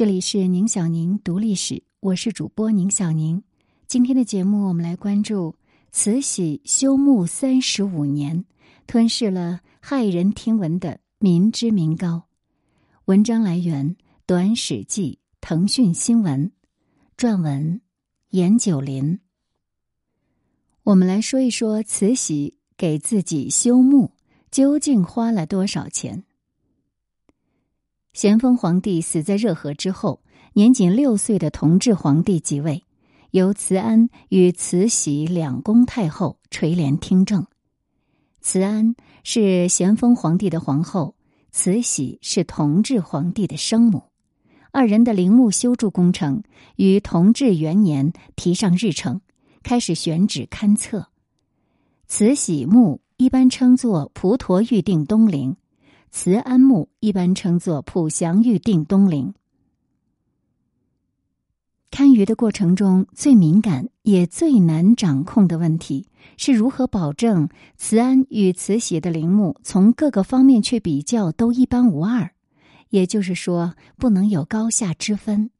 这里是宁小宁读历史，我是主播宁小宁。今天的节目，我们来关注慈禧修墓三十五年，吞噬了骇人听闻的民脂民膏。文章来源：短史记、腾讯新闻，撰文：严九林。我们来说一说慈禧给自己修墓究竟花了多少钱。咸丰皇帝死在热河之后，年仅六岁的同治皇帝即位，由慈安与慈禧两宫太后垂帘听政。慈安是咸丰皇帝的皇后，慈禧是同治皇帝的生母。二人的陵墓修筑工程于同治元年提上日程，开始选址勘测。慈禧墓一般称作蒲陀预定东陵。慈安墓一般称作普祥玉定东陵。堪舆的过程中，最敏感也最难掌控的问题是如何保证慈安与慈禧的陵墓从各个方面去比较都一般无二，也就是说，不能有高下之分。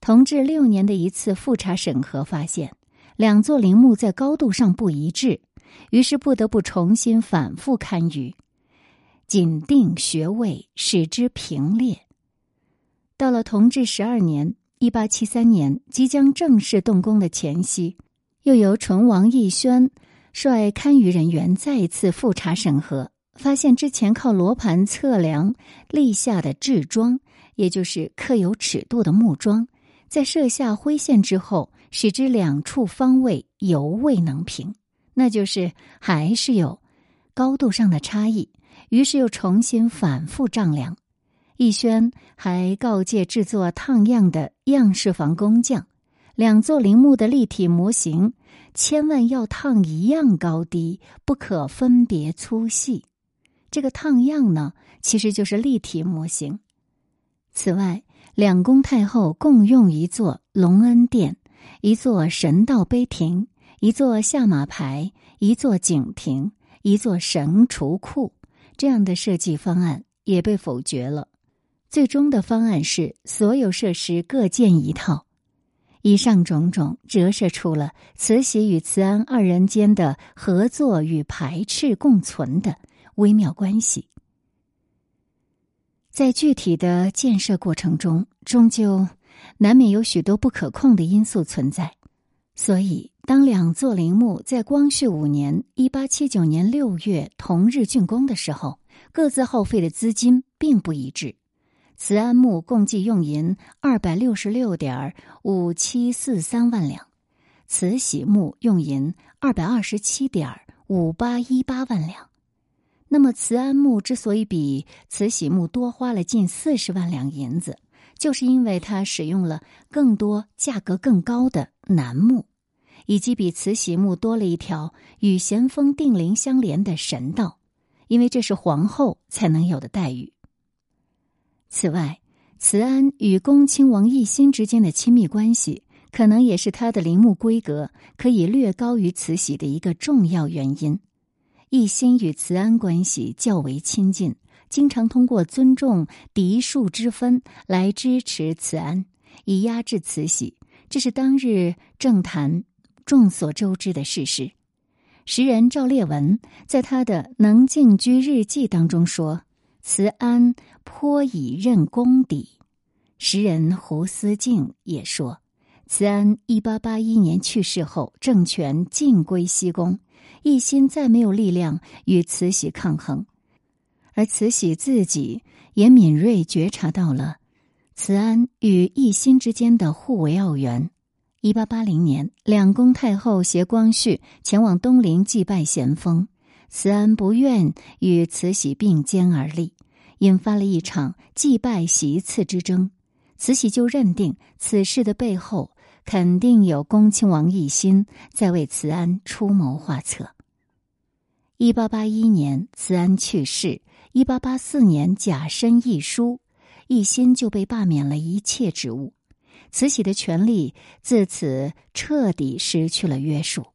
同治六年的一次复查审核发现，两座陵墓在高度上不一致，于是不得不重新反复堪舆。仅定穴位，使之平列。到了同治十二年（一八七三年），即将正式动工的前夕，又由纯王奕轩率堪舆人员再次复查审核，发现之前靠罗盘测量立下的制桩，也就是刻有尺度的木桩，在设下灰线之后，使之两处方位犹未能平，那就是还是有高度上的差异。于是又重新反复丈量，逸轩还告诫制作烫样的样式房工匠，两座陵墓的立体模型千万要烫一样高低，不可分别粗细。这个烫样呢，其实就是立体模型。此外，两宫太后共用一座隆恩殿，一座神道碑亭，一座下马牌，一座景亭，一座神厨库。这样的设计方案也被否决了。最终的方案是所有设施各建一套。以上种种折射出了慈禧与慈安二人间的合作与排斥共存的微妙关系。在具体的建设过程中，终究难免有许多不可控的因素存在，所以。当两座陵墓在光绪五年（一八七九年六月）同日竣工的时候，各自耗费的资金并不一致。慈安墓共计用银二百六十六点五七四三万两，慈禧墓用银二百二十七点五八一八万两。那么，慈安墓之所以比慈禧墓多花了近四十万两银子，就是因为它使用了更多、价格更高的楠木。以及比慈禧墓多了一条与咸丰定陵相连的神道，因为这是皇后才能有的待遇。此外，慈安与恭亲王奕欣之间的亲密关系，可能也是他的陵墓规格可以略高于慈禧的一个重要原因。奕欣与慈安关系较为亲近，经常通过尊重嫡庶之分来支持慈安，以压制慈禧。这是当日政坛。众所周知的事实，诗人赵烈文在他的《能静居日记》当中说：“慈安颇以任功底。”诗人胡思静也说：“慈安一八八一年去世后，政权尽归西宫，一心再没有力量与慈禧抗衡，而慈禧自己也敏锐觉察到了慈安与奕欣之间的互为奥援。”一八八零年，两宫太后携光绪前往东陵祭拜咸丰，慈安不愿与慈禧并肩而立，引发了一场祭拜席次之争。慈禧就认定此事的背后肯定有恭亲王奕欣在为慈安出谋划策。一八八一年，慈安去世；一八八四年，甲申一书，奕欣就被罢免了一切职务。慈禧的权力自此彻底失去了约束。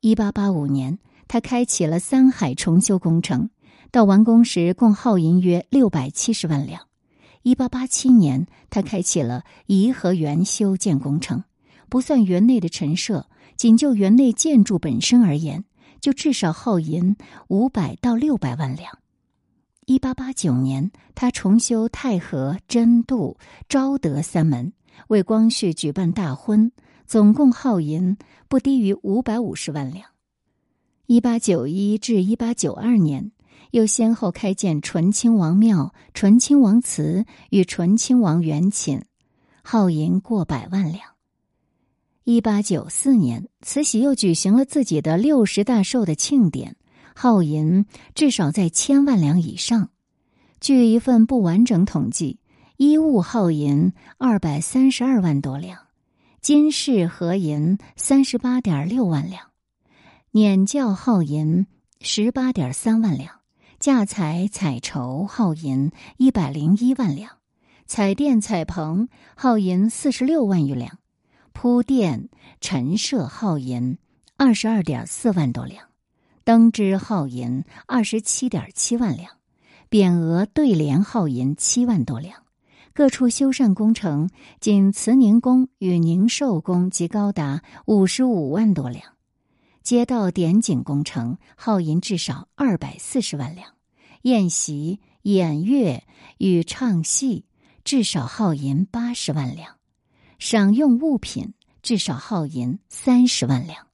一八八五年，他开启了三海重修工程，到完工时共耗银约六百七十万两。一八八七年，他开启了颐和园修建工程，不算园内的陈设，仅就园内建筑本身而言，就至少耗银五百到六百万两。一八八九年，他重修太和、真度、昭德三门，为光绪举办大婚，总共耗银不低于五百五十万两。一八九一至一八九二年，又先后开建醇亲王庙、醇亲王祠与醇亲王园寝，耗银过百万两。一八九四年，慈禧又举行了自己的六十大寿的庆典。耗银至少在千万两以上。据一份不完整统计，衣物耗银二百三十二万多两，金饰合银三十八点六万两，辇轿耗银十八点三万两，嫁彩彩绸耗银一百零一万两，彩电彩棚耗银四十六万余两，铺垫陈设耗银二十二点四万多两。灯枝耗银二十七点七万两，匾额对联耗银七万多两，各处修缮工程仅慈宁宫与宁寿宫即高达五十五万多两，街道点景工程耗银至少二百四十万两，宴席、演乐与唱戏至少耗银八十万两，赏用物品至少耗银三十万两。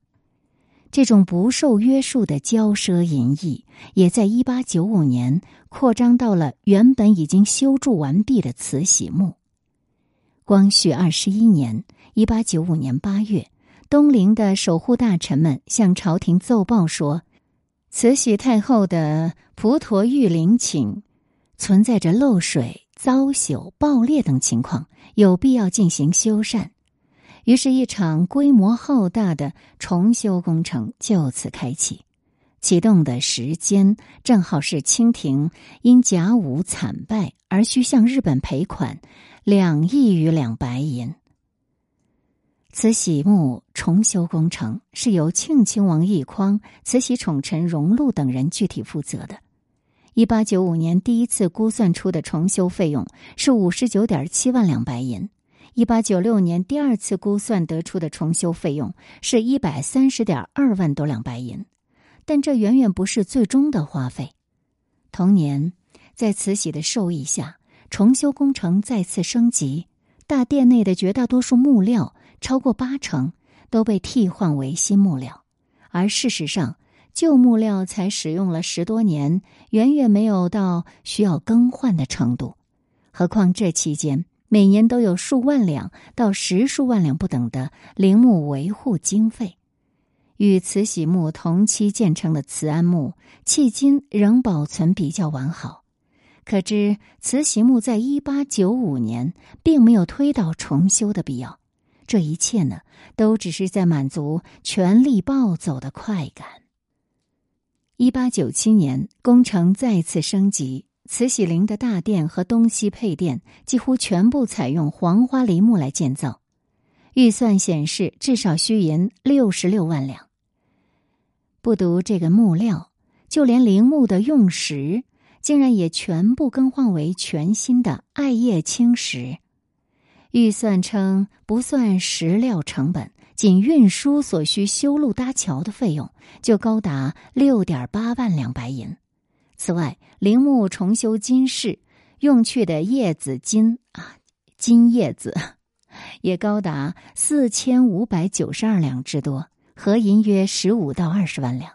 这种不受约束的骄奢淫逸，也在一八九五年扩张到了原本已经修筑完毕的慈禧墓。光绪二十一年（一八九五年八月），东陵的守护大臣们向朝廷奏报说，慈禧太后的蒲陀玉陵寝存在着漏水、遭朽、爆裂等情况，有必要进行修缮。于是，一场规模浩大的重修工程就此开启。启动的时间正好是清廷因甲午惨败而需向日本赔款两亿余两白银。慈禧墓重修工程是由庆亲王奕匡、慈禧宠臣荣禄等人具体负责的。一八九五年第一次估算出的重修费用是五十九点七万两白银。一八九六年，第二次估算得出的重修费用是一百三十点二万多两白银，但这远远不是最终的花费。同年，在慈禧的授意下，重修工程再次升级，大殿内的绝大多数木料超过八成都被替换为新木料，而事实上，旧木料才使用了十多年，远远没有到需要更换的程度。何况这期间。每年都有数万两到十数万两不等的陵墓维护经费，与慈禧墓同期建成的慈安墓，迄今仍保存比较完好。可知慈禧墓在一八九五年并没有推倒重修的必要。这一切呢，都只是在满足权力暴走的快感。一八九七年，工程再次升级。慈禧陵的大殿和东西配殿几乎全部采用黄花梨木来建造，预算显示至少需银六十六万两。不独这个木料，就连陵墓的用石，竟然也全部更换为全新的艾叶青石。预算称，不算石料成本，仅运输所需修路搭桥的费用，就高达六点八万两白银。此外，陵墓重修金饰用去的叶子金啊，金叶子也高达四千五百九十二两之多，合银约十五到二十万两。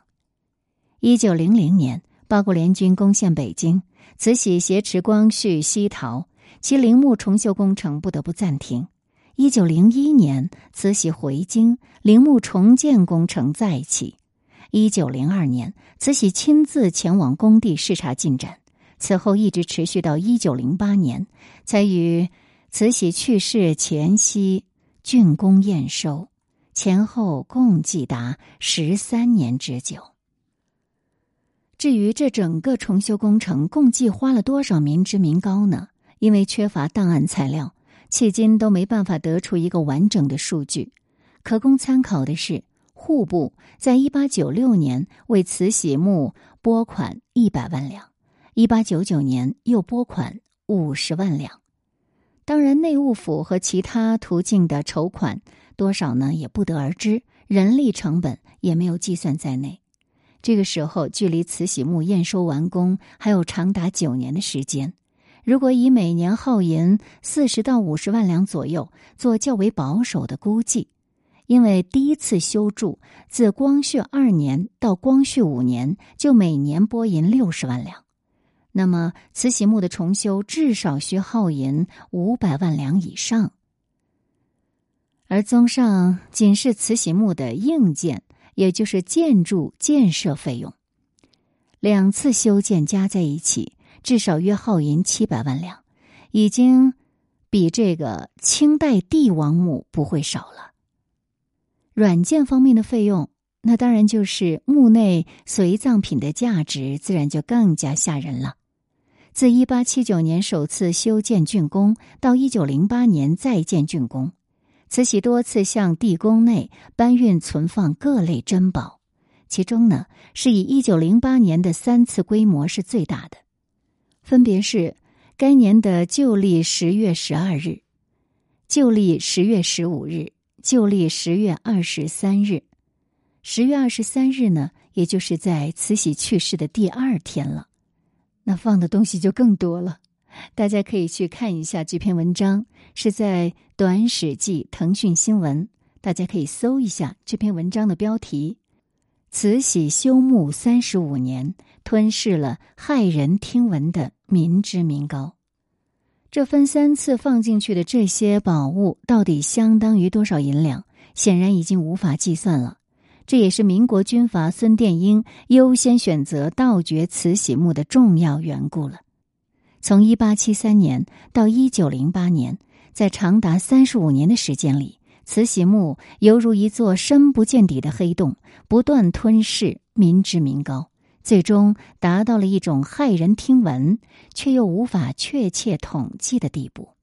一九零零年，八国联军攻陷北京，慈禧挟持光绪西逃，其陵墓重修工程不得不暂停。一九零一年，慈禧回京，陵墓重建工程再起。一九零二年，慈禧亲自前往工地视察进展，此后一直持续到一九零八年，才于慈禧去世前夕竣工验收，前后共计达十三年之久。至于这整个重修工程共计花了多少民脂民膏呢？因为缺乏档案材料，迄今都没办法得出一个完整的数据。可供参考的是。户部在一八九六年为慈禧墓拨款一百万两，一八九九年又拨款五十万两，当然，内务府和其他途径的筹款多少呢，也不得而知，人力成本也没有计算在内。这个时候，距离慈禧墓验收完工还有长达九年的时间。如果以每年耗银四十到五十万两左右做较为保守的估计，因为第一次修筑自光绪二年到光绪五年就每年拨银六十万两，那么慈禧墓的重修至少需耗银五百万两以上。而综上，仅是慈禧墓的硬件，也就是建筑建设费用，两次修建加在一起。至少约耗银七百万两，已经比这个清代帝王墓不会少了。软件方面的费用，那当然就是墓内随葬品的价值，自然就更加吓人了。自一八七九年首次修建竣工到一九零八年再建竣工，慈禧多次向地宫内搬运存放各类珍宝，其中呢是以一九零八年的三次规模是最大的。分别是该年的旧历十月十二日、旧历十月十五日、旧历十月二十三日。十月二十三日呢，也就是在慈禧去世的第二天了。那放的东西就更多了，大家可以去看一下这篇文章，是在《短史记》腾讯新闻，大家可以搜一下这篇文章的标题。慈禧修墓三十五年，吞噬了骇人听闻的民脂民膏。这分三次放进去的这些宝物，到底相当于多少银两？显然已经无法计算了。这也是民国军阀孙殿英优先选择盗掘慈禧墓的重要缘故了。从一八七三年到一九零八年，在长达三十五年的时间里。慈禧墓犹如一座深不见底的黑洞，不断吞噬民脂民膏，最终达到了一种骇人听闻却又无法确切统计的地步。